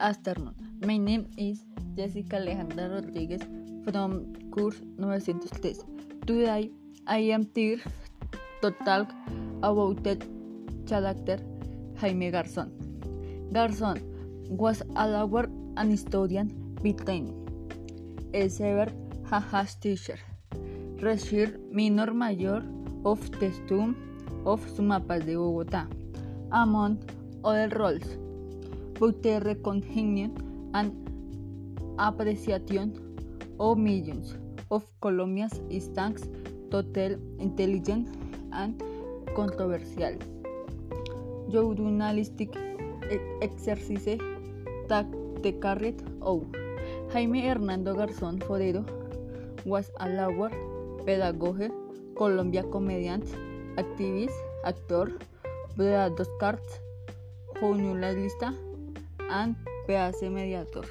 afternoon. My name is Jessica Alejandra Rodriguez from course 903. Today I am here to talk about the character Jaime Garzón. Garzón was a lawyer and historian between a severed Haas teacher, recibió minor mayor of the Tomb of Sumapas de Bogotá, among other roles, the recognition and appreciation of millions of Colombia's stunts total intelligent and controversial. Journalistic exercise that the carried out. Jaime Hernando Garzón Forero was a lawyer, pedagogue, Colombia comedian, activist, actor, broadcaster, journalista, and PAC mediator.